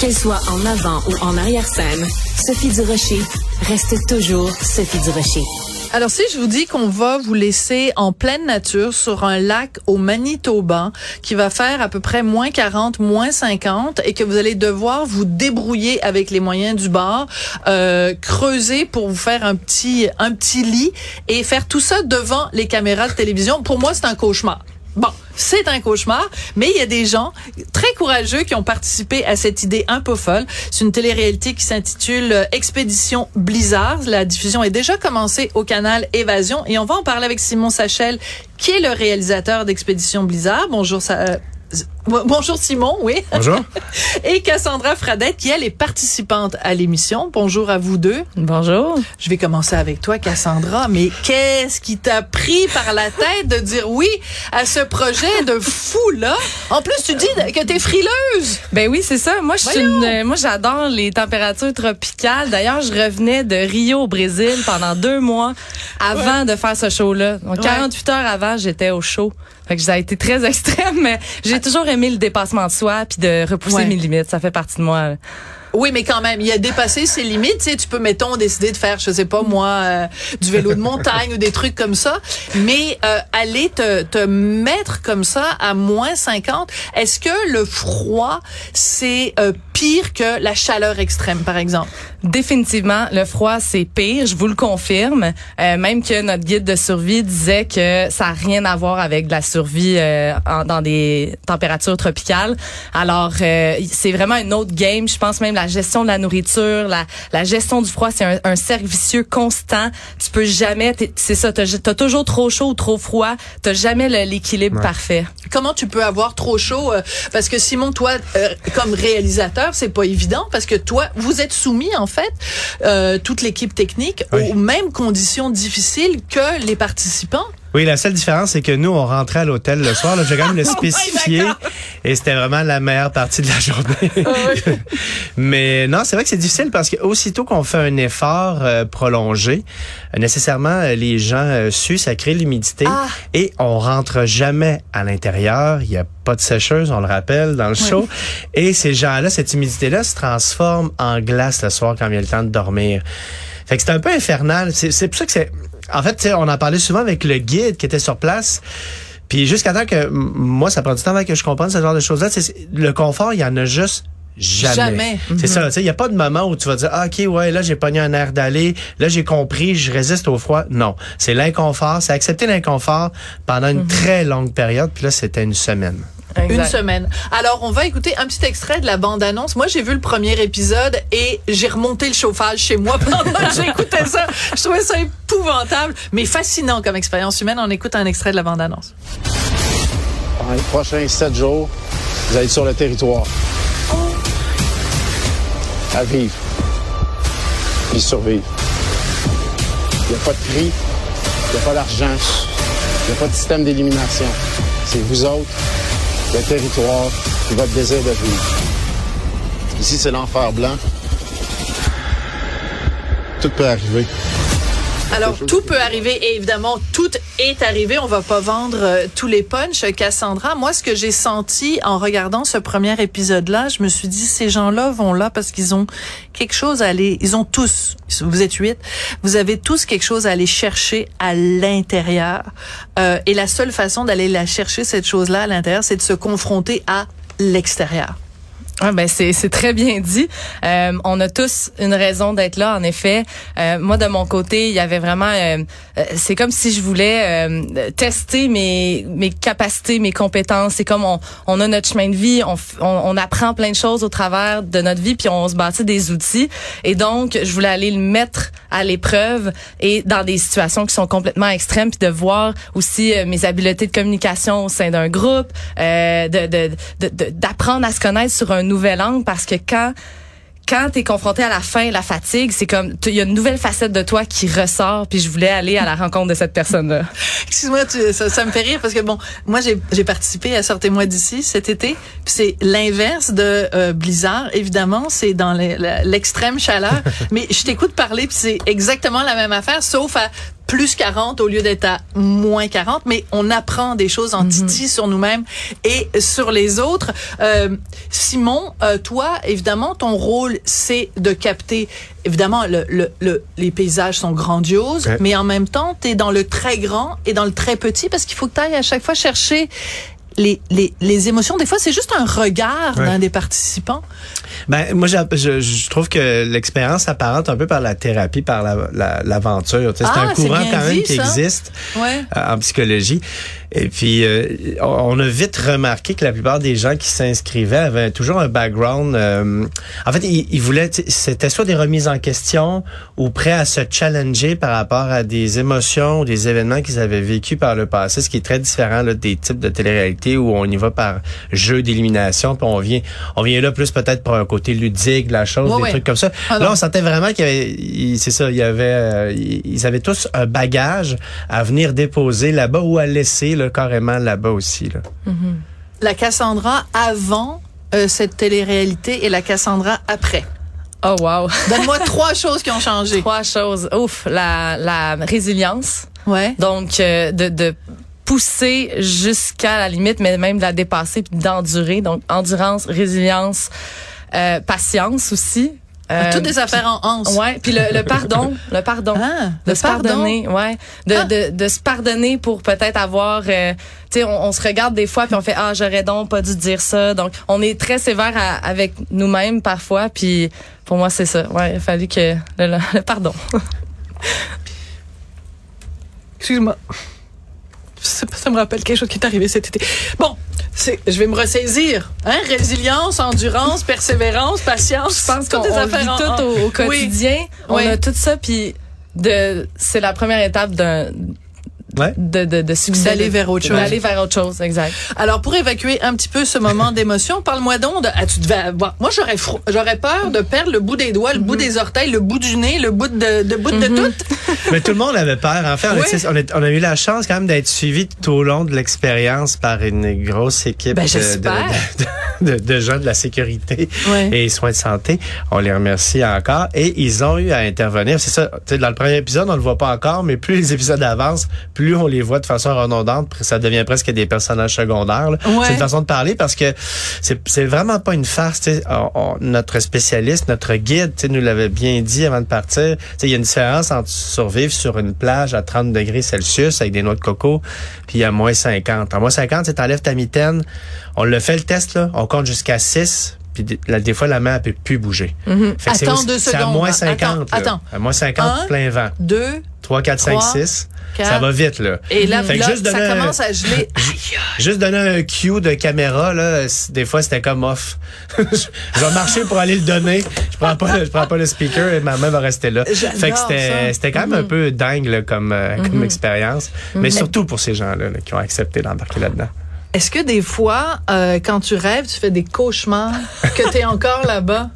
Qu'elle soit en avant ou en arrière-scène, Sophie Durocher reste toujours Sophie Durocher. Alors, si je vous dis qu'on va vous laisser en pleine nature sur un lac au Manitoba qui va faire à peu près moins 40, moins 50 et que vous allez devoir vous débrouiller avec les moyens du bord, euh, creuser pour vous faire un petit, un petit lit et faire tout ça devant les caméras de télévision, pour moi, c'est un cauchemar. Bon, c'est un cauchemar, mais il y a des gens très courageux qui ont participé à cette idée un peu folle. C'est une télé-réalité qui s'intitule euh, Expédition Blizzard. La diffusion est déjà commencée au canal Évasion et on va en parler avec Simon Sachel, qui est le réalisateur d'Expédition Blizzard. Bonjour, ça, euh, Bonjour Simon, oui. Bonjour. Et Cassandra Fradette, qui elle est participante à l'émission. Bonjour à vous deux. Bonjour. Je vais commencer avec toi, Cassandra. Mais qu'est-ce qui t'a pris par la tête de dire oui à ce projet de fou là En plus, tu dis que t'es frileuse. Ben oui, c'est ça. Moi, je suis une, moi, j'adore les températures tropicales. D'ailleurs, je revenais de Rio au Brésil pendant deux mois avant de faire ce show-là. Donc, 48 heures avant, j'étais au show. Fait que ça a été très extrême, mais j'ai toujours aimé le dépassement de soi puis de repousser mes limites. Ça fait partie de moi. Oui, mais quand même, il a dépassé ses limites. Tu, sais, tu peux, mettons, décider de faire, je sais pas moi, euh, du vélo de montagne ou des trucs comme ça. Mais euh, aller te, te mettre comme ça à moins 50, est-ce que le froid, c'est euh, pire que la chaleur extrême, par exemple? Définitivement, le froid, c'est pire, je vous le confirme. Euh, même que notre guide de survie disait que ça n'a rien à voir avec la survie euh, dans des températures tropicales. Alors, c'est vraiment un autre game. Je pense même la gestion de la nourriture, la, la gestion du froid, c'est un, un cercle vicieux constant. Tu peux jamais, c'est ça, t'as as toujours trop chaud ou trop froid. T'as jamais l'équilibre parfait. Comment tu peux avoir trop chaud euh, Parce que Simon, toi, euh, comme réalisateur, c'est pas évident parce que toi, vous êtes soumis en fait, euh, toute l'équipe technique, aux mêmes conditions difficiles que les participants. Oui, la seule différence, c'est que nous, on rentrait à l'hôtel le soir. J'ai quand même le spécifié. et c'était vraiment la meilleure partie de la journée. Ah Mais non, c'est vrai que c'est difficile parce que aussitôt qu'on fait un effort euh, prolongé, nécessairement, euh, les gens euh, suent, ça crée l'humidité. Ah. Et on rentre jamais à l'intérieur. Il n'y a pas de sécheuse, on le rappelle, dans le show. Et ces gens-là, cette humidité-là se transforme en glace le soir quand il y a le temps de dormir. Fait que c'est un peu infernal. C'est pour ça que c'est en fait, on en parlait souvent avec le guide qui était sur place. Puis jusqu'à temps que moi, ça prend du temps avant que je comprenne ce genre de choses-là. Le confort, il y en a juste Jamais. Jamais. C'est ça. Il n'y a pas de moment où tu vas dire, ah, OK, ouais, là, j'ai pogné un air d'aller. Là, j'ai compris, je résiste au froid. Non. C'est l'inconfort. C'est accepter l'inconfort pendant une mhm. très longue période. Puis là, c'était une semaine. Une semaine. Alors, on va écouter un petit extrait de la bande-annonce. Moi, j'ai vu le premier épisode et j'ai remonté le chauffage chez moi pendant que j'écoutais ça. Je trouvais ça épouvantable, mais fascinant comme expérience humaine. On écoute un extrait de la bande-annonce. Dans les prochains sept jours, vous allez être sur le territoire. À vivre. Puis survivre. Il n'y a pas de prix, il n'y a pas d'argent, il n'y a pas de système d'élimination. C'est vous autres le territoire et votre désir de vivre. Ici, c'est l'enfer blanc. Tout peut arriver. Alors, tout peut arriver et évidemment, tout est arrivé. On va pas vendre euh, tous les punchs. Cassandra, moi, ce que j'ai senti en regardant ce premier épisode-là, je me suis dit, ces gens-là vont là parce qu'ils ont quelque chose à aller, ils ont tous, vous êtes huit, vous avez tous quelque chose à aller chercher à l'intérieur. Euh, et la seule façon d'aller la chercher, cette chose-là à l'intérieur, c'est de se confronter à l'extérieur. Ah ben c'est c'est très bien dit. Euh, on a tous une raison d'être là. En effet, euh, moi de mon côté, il y avait vraiment. Euh, euh c'est comme si je voulais euh, tester mes mes capacités, mes compétences. C'est comme on on a notre chemin de vie, on, on, on apprend plein de choses au travers de notre vie, puis on se bâtit des outils. Et donc je voulais aller le mettre à l'épreuve et dans des situations qui sont complètement extrêmes, puis de voir aussi mes habiletés de communication au sein d'un groupe, de d'apprendre de, de, à se connaître sur un nouvelle angle parce que quand quand tu es confronté à la faim, la fatigue, c'est comme il y a une nouvelle facette de toi qui ressort puis je voulais aller à la rencontre de cette personne-là. Excuse-moi, ça, me fait rire parce que bon, moi j'ai participé à Sortez-moi d'ici cet été, puis c'est l'inverse de euh, Blizzard évidemment, c'est dans l'extrême chaleur, mais je t'écoute parler puis c'est exactement la même affaire sauf à plus 40 au lieu d'être à moins 40, mais on apprend des choses en titi sur nous-mêmes et sur les autres. Euh, Simon, euh, toi, évidemment, ton rôle, c'est de capter, évidemment, le, le, le- les paysages sont grandioses, Ouais. mais en même temps, tu es dans le très grand et dans le très petit parce qu'il faut que tu ailles à chaque fois chercher les, les, les émotions. Des fois, c'est juste un regard Ouais. d'un des participants. Ben, moi, je, je trouve que l'expérience apparente un peu par la thérapie, par la- la- l'aventure. Tu sais, c'est Ah, un courant quand même dit, qui ça. existe Ouais. euh, en psychologie. Et puis, euh, on a vite remarqué que la plupart des gens qui s'inscrivaient avaient toujours un background. euh, en fait, ils, ils voulaient, c'était soit des remises en question ou prêts à se challenger par rapport à des émotions ou des événements qu'ils avaient vécus par le passé, ce qui est très différent là, des types de télé-réalité où on y va par jeu d'élimination, puis on vient, on vient là plus peut-être pour un côté ludique de la chose, Ouais, des ouais. trucs comme ça. Ah là, on sentait vraiment qu'il y avait, c'est ça, il y avait, euh, ils ils avaient tous un bagage à venir déposer là-bas ou à laisser là, carrément là-bas aussi. Là. La Cassandra avant euh, cette télé-réalité et la Cassandra après. Oh wow. Donne-moi trois choses qui ont changé. Trois choses. Ouf, la, la résilience. Ouais. Donc, euh, de, de pousser jusqu'à la limite, mais même de la dépasser puis d'endurer. Donc, endurance, résilience, euh, patience aussi. Euh, Toutes des affaires en anse. Ouais, puis le, le pardon, le pardon. Ah, de le se pardon. pardonner, ouais, de, Ah. de, de se pardonner pour peut-être avoir, euh, tu sais, on, on se regarde des fois puis on fait ah j'aurais donc pas dû dire ça, donc on est très sévère à- avec nous-mêmes parfois, puis pour moi c'est ça, ouais, il a fallu que le, le- le pardon. Excuse-moi. Je sais pas, ça me rappelle quelque chose qui est arrivé cet été. Bon, je vais me ressaisir. Hein? Résilience, endurance, persévérance, patience. Je pense qu'on vit en- tout en- au, au quotidien, on Oui. a tout ça puis de c'est la première étape d'un Ouais. de de, de succès D'aller vers autre chose. d'aller vers autre chose, exact. Alors, pour évacuer un petit peu ce moment d'émotion, parle-moi donc de, ah, tu devais avoir, moi, j'aurais, fro- j'aurais peur de perdre le bout des doigts, le bout des orteils, le bout du nez, le bout de, de bout de tout. Mais tout le monde avait peur. En fait, on, Oui. était- on, a eu la chance quand même d'être suivi tout au long de l'expérience par une grosse équipe Ben, de, de, de- de gens de la sécurité Ouais. et soins de santé. On les remercie encore. Et ils ont eu à intervenir. C'est ça, tu sais, dans le premier épisode, on le voit pas encore, mais plus les épisodes avancent, plus on les voit de façon redondante. Ça devient presque des personnages secondaires. Ouais. C'est une façon de parler parce que c'est vraiment pas une farce. On- on- notre spécialiste, notre guide, nous l'avait bien dit avant de partir. Il y a une différence entre survivre sur une plage à 30 degrés Celsius avec des noix de coco, puis à moins 50. À moins 50, tu enlèves ta mitaine. On le fait le test, là. On compte jusqu'à 6. Puis des, là, des fois, la main, elle peut plus bouger. Fait que c'est Attends aussi- deux C'est à secondes. moins Attends, 50. là. attends. À moins 50, Un, plein vent. Deux, 3, 4, 5, trois, 6. quatre. Ça va vite, là. et là, Fait là, juste ça un- commence à geler. Juste donner un cue de caméra, là, des fois, c'était comme off. je vais marcher pour aller le donner. Je prends pas, le- je prends pas le speaker et ma main va rester là. Fait que c'était, quand même un peu dingue, là, comme, euh, comme expérience. Mais surtout pour ces gens-là, là, qui ont accepté d'embarquer là-dedans. Est-ce que des fois, euh, quand tu rêves, tu fais des cauchemars que tu es encore là-bas?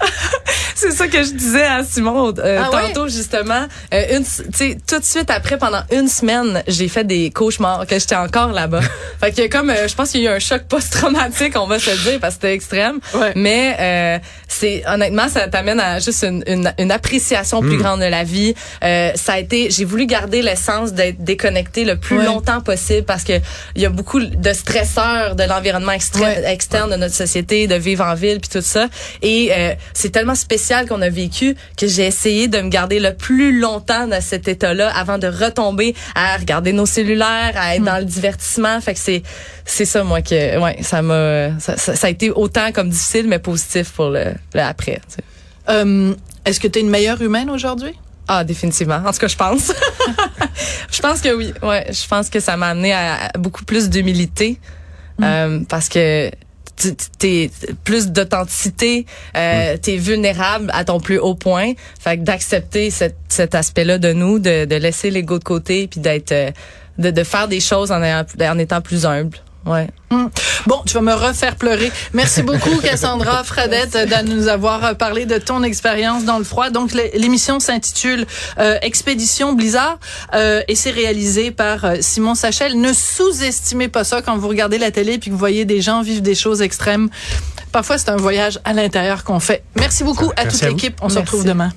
C'est ça que je disais à Simon euh, Ah ouais? tantôt justement. Euh, une, tu sais, tout de suite après, pendant une semaine, j'ai fait des cauchemars que j'étais encore là-bas. fait que comme, euh, je pense qu'il y a eu un choc post-traumatique, on va se le dire, parce que c'était extrême. Ouais. Mais euh, c'est honnêtement, ça t'amène à juste une, une, une appréciation plus grande de la vie. Euh, ça a été, j'ai voulu garder l'essence d'être déconnecté le plus Ouais. longtemps possible parce que il y a beaucoup de stresseurs de l'environnement Ouais. externe de notre société, de vivre en ville puis tout ça. Et euh, c'est tellement spécial qu'on a vécu que j'ai essayé de me garder le plus longtemps dans cet état-là avant de retomber à regarder nos cellulaires, à être dans le divertissement. Fait que c'est c'est ça moi que ouais ça m'a ça, ça, ça a été autant comme difficile mais positif pour le, le après. tu sais. Euh, Est-ce que tu es une meilleure humaine aujourd'hui? Ah, définitivement. En tout cas, je pense. je pense que oui. Ouais, je pense que ça m'a amené à beaucoup plus d'humilité euh, parce que t'es plus d'authenticité, euh, t'es vulnérable à ton plus haut point. Fait que d'accepter cet, cet aspect-là de nous, de, de laisser l'ego de côté, puis d'être, euh, de, de faire des choses en, ayant- en étant plus humble. Ouais. Hum. Bon, tu vas me refaire pleurer. Merci beaucoup, Cassandra Fradette, de nous avoir euh, parlé de ton expérience dans le froid. Donc, l'é- l'émission s'intitule euh, Expédition Blizzard euh, et c'est réalisé par euh, Simon Sachel. Ne sous-estimez pas ça quand vous regardez la télé puis que vous voyez des gens vivre des choses extrêmes. Parfois, c'est un voyage à l'intérieur qu'on fait. Merci beaucoup à Merci toute l'équipe. On se retrouve demain.